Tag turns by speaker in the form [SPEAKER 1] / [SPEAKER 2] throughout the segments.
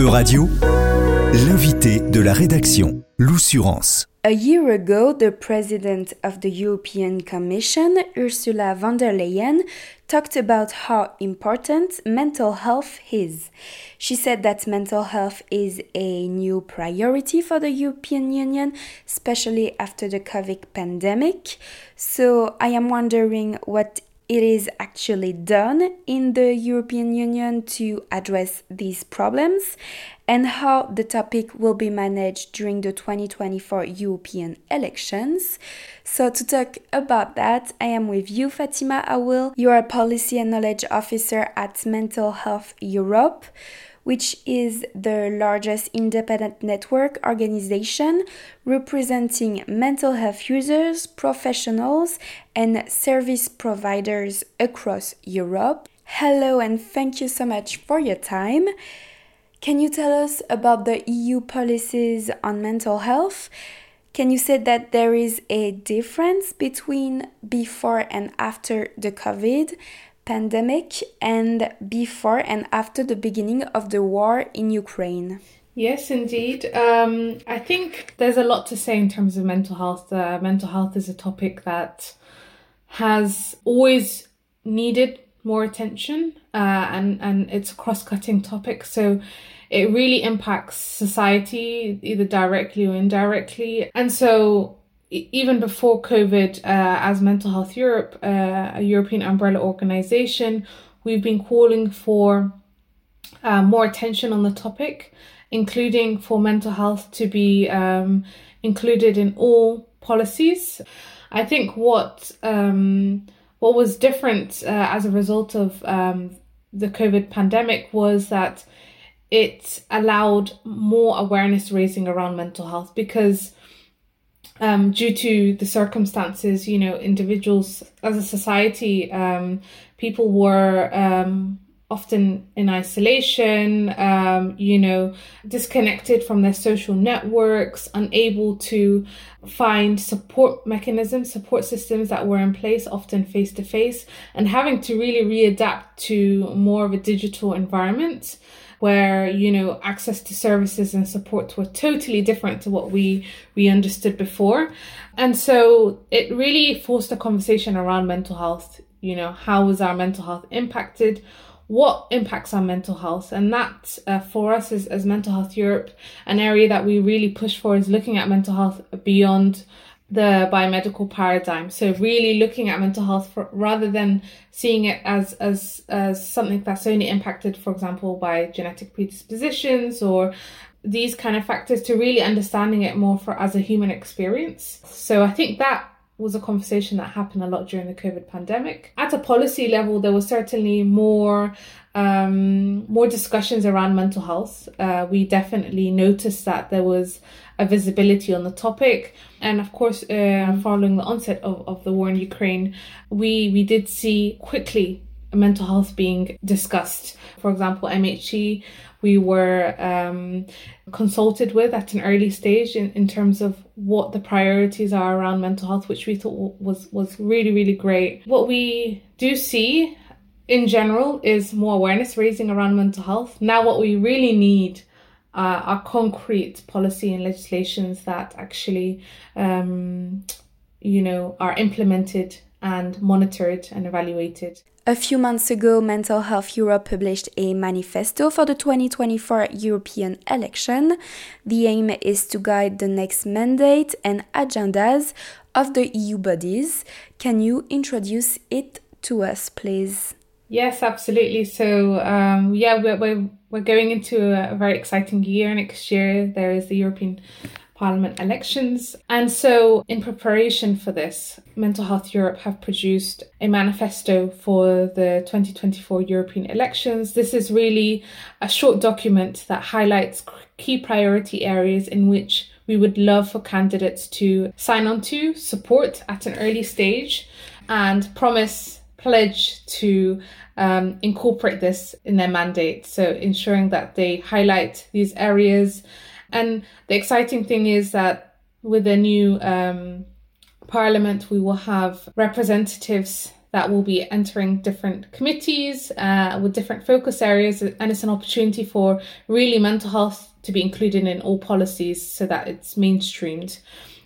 [SPEAKER 1] L'invité de la rédaction, l'Oussurance.
[SPEAKER 2] A year ago, the president of the European Commission, Ursula von der Leyen, talked about how important mental health is. She said that mental health is a new priority for the European Union, especially after the COVID pandemic. So I am wondering what it is actually done in the European Union to address these problems and how the topic will be managed during the 2024 European elections. So, to talk about that, I am with you, Fatima Awil. You are a policy and knowledge officer at Mental Health Europe which is the largest independent network organization representing mental health users, professionals, and service providers across Europe. Hello, and thank you so much for your time. Can you tell us about the EU policies on mental health? Can you say that there is a difference between before and after the COVID? Pandemic and before and after the beginning of the war in Ukraine.
[SPEAKER 3] Yes, indeed. Um, I think there's a lot to say in terms of mental health. Uh, mental health is a topic that has always needed more attention, uh, and and it's a cross-cutting topic. So it really impacts society either directly or indirectly, and so even before COVID, uh, as Mental Health Europe, uh, a European umbrella organization, we've been calling for uh, more attention on the topic, including for mental health to be um, included in all policies. I think what um, what was different uh, as a result of um, the COVID pandemic was that it allowed more awareness raising around mental health because um, due to the circumstances, you know, individuals as a society, um, people were um, often in isolation, um, you know, disconnected from their social networks, unable to find support mechanisms, support systems that were in place, often face to face, and having to really readapt to more of a digital environment where you know access to services and support were totally different to what we we understood before. And so it really forced a conversation around mental health. You know how was our mental health impacted? What impacts our mental health? And that uh, for us as, as mental health europe an area that we really push for is looking at mental health beyond the biomedical paradigm. So really looking at mental health for, rather than seeing it as, as, as something that's only impacted, for example, by genetic predispositions or these kind of factors to really understanding it more for as a human experience. So I think that was a conversation that happened a lot during the COVID pandemic. At a policy level, there was certainly more um, more discussions around mental health. Uh, we definitely noticed that there was a visibility on the topic. And of course, uh, following the onset of, of the war in Ukraine, we, we did see quickly mental health being discussed. For example, MHE, we were um, consulted with at an early stage in, in terms of what the priorities are around mental health, which we thought was, was really, really great. What we do see in general is more awareness raising around mental health. Now, what we really need uh, are concrete policy and legislations that actually, um, you know, are implemented and monitored and evaluated.
[SPEAKER 2] A few months ago, Mental Health Europe published a manifesto for the 2024 European election. The aim is to guide the next mandate and agendas of the EU bodies. Can you introduce it to us, please?
[SPEAKER 3] Yes, absolutely. So, um, yeah, we're, we're, we're going into a, very exciting year next year. There is the European Parliament elections. And so, in preparation for this, Mental Health Europe have produced a manifesto for the 2024 European elections. This is really a short document that highlights key priority areas in which we would love for candidates to sign on to, support at an early stage, and promise pledge to um, incorporate this in their mandate. So ensuring that they highlight these areas. And the exciting thing is that with the new um, parliament, we will have representatives that will be entering different committees uh, with different focus areas, and it's an opportunity for really mental health to be included in all policies so that it's mainstreamed.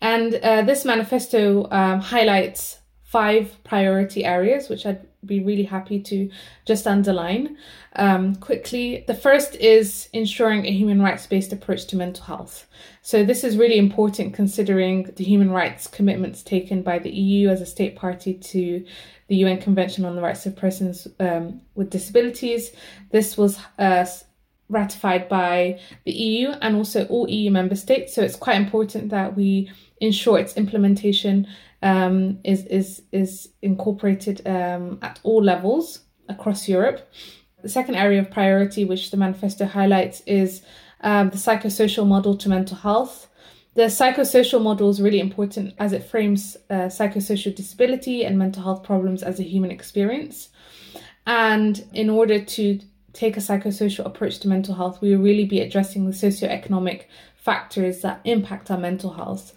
[SPEAKER 3] And uh, this manifesto um, highlights five priority areas, which I'd be really happy to just underline um, quickly. The first is ensuring a human rights based approach to mental health. So, this is really important considering the human rights commitments taken by the EU as a state party to the UN Convention on the Rights of Persons um, with Disabilities. This was uh, ratified by the EU and also all EU member states. So, it's quite important that we ensure its implementation um, is is is incorporated um, at all levels across Europe. The second area of priority, which the manifesto highlights, is um, the psychosocial model to mental health. The psychosocial model is really important as it frames uh, psychosocial disability and mental health problems as a human experience. And in order to take a psychosocial approach to mental health, we will really be addressing the socioeconomic factors that impact our mental health.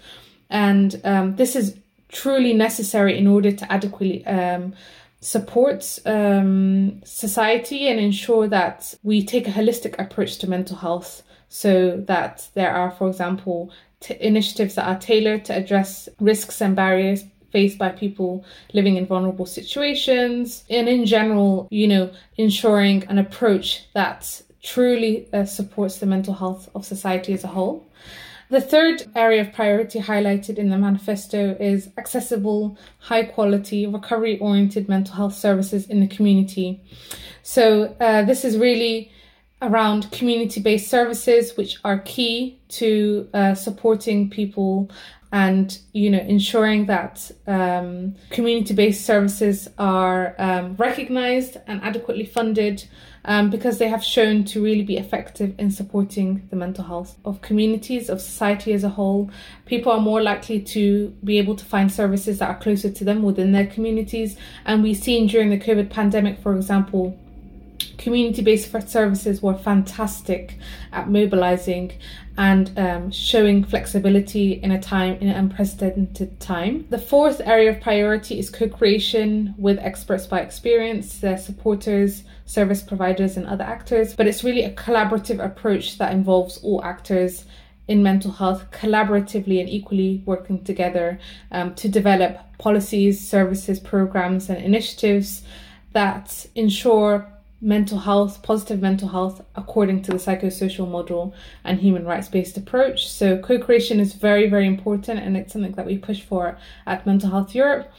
[SPEAKER 3] And um, this is truly necessary in order to adequately um, support um, society and ensure that we take a holistic approach to mental health so that there are, for example, t- initiatives that are tailored to address risks and barriers faced by people living in vulnerable situations and in general you know ensuring an approach that truly uh, supports the mental health of society as a whole the third area of priority highlighted in the manifesto is accessible, high quality, recovery oriented mental health services in the community. So, uh, this is really around community based services, which are key to uh, supporting people and you know ensuring that um, community-based services are um, recognized and adequately funded um, because they have shown to really be effective in supporting the mental health of communities of society as a whole. People are more likely to be able to find services that are closer to them within their communities. And we've seen during the covid pandemic for example community based services were fantastic at mobilizing and um, showing flexibility in a time in an unprecedented time. The fourth area of priority is co-creation with experts by experience, their supporters, service providers, and other actors. But it's really a collaborative approach that involves all actors in mental health collaboratively and equally working together um, to develop policies, services, programs, and initiatives that ensure mental health, positive mental health, according to the psychosocial model and human rights based approach. So, co creation is very, very important, and it's something that we push for at Mental Health Europe.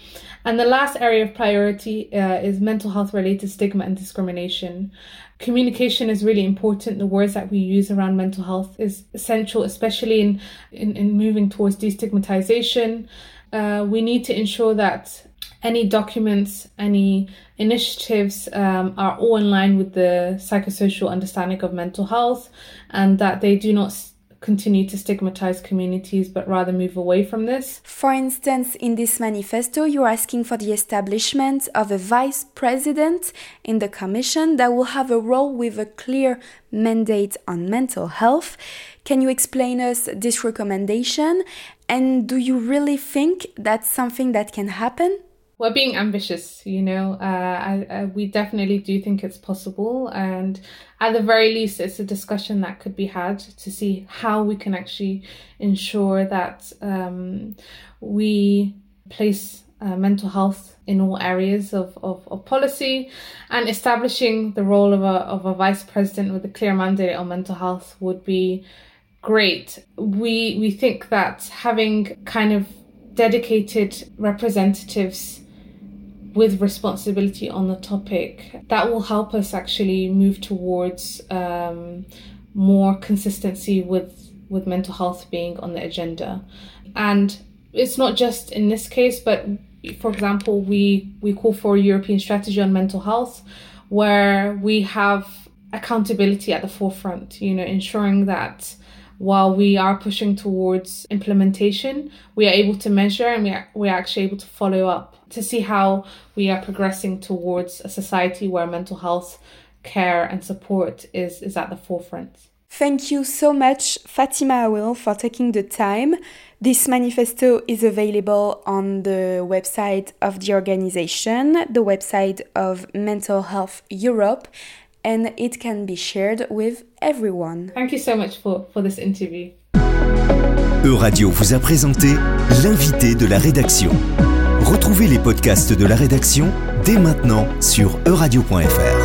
[SPEAKER 3] And the last area of priority uh, is mental health related stigma and discrimination. Communication is really important. The words that we use around mental health is essential, especially in, in, in moving towards destigmatization. Uh, we need to ensure that any documents, any initiatives um, are all in line with the psychosocial understanding of mental health and that they do not continue to stigmatize communities but rather move away from this.
[SPEAKER 2] For instance, in this manifesto, you're asking for the establishment of a vice president in the commission that will have a role with a clear mandate on mental health. Can you explain us this recommendation? And do you really think that's something that can happen?
[SPEAKER 3] We're being ambitious, you know. Uh, I, I, we definitely do think it's possible, and at the very least, it's a discussion that could be had to see how we can actually ensure that um, we place uh, mental health in all areas of, of, of policy and establishing the role of a, of a vice president with a clear mandate on mental health would be great. We we think that having kind of dedicated representatives with responsibility on the topic, that will help us actually move towards um, more consistency with with mental health being on the agenda. And it's not just in this case, but for example, we we call for a European strategy on mental health, where we have accountability at the forefront. You know, ensuring that while we are pushing towards implementation, we are able to measure and we are, we are actually able to follow up to see how we are progressing towards a society where mental health care and support is, is at the forefront.
[SPEAKER 2] Thank you so much, Fatima Awil, for taking the time. This manifesto is available on the website of the organization, the website of Mental Health Europe, and it can be shared with everyone.
[SPEAKER 3] Thank you so much for, for this interview.
[SPEAKER 1] Euradio vous a présenté l'invité de la rédaction. Retrouvez les podcasts de la rédaction dès maintenant sur euradio.fr.